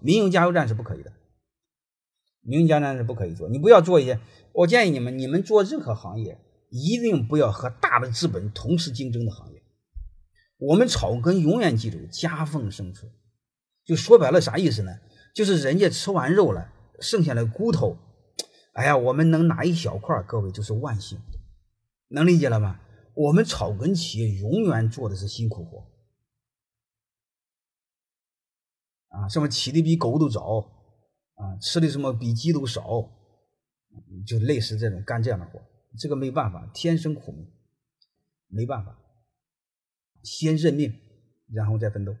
民营加油站是不可以的，民营加油站是不可以做。你不要做一些，我建议你们，你们做任何行业，一定不要和大的资本同时竞争的行业。我们草根永远记住夹缝生存，就说白了啥意思呢？就是人家吃完肉了，剩下的骨头，哎呀，我们能拿一小块，各位就是万幸，能理解了吗？我们草根企业永远做的是辛苦活，啊，什么起的比狗都早，啊，吃的什么比鸡都少，就类似这种干这样的活，这个没办法，天生苦命，没办法，先认命，然后再奋斗。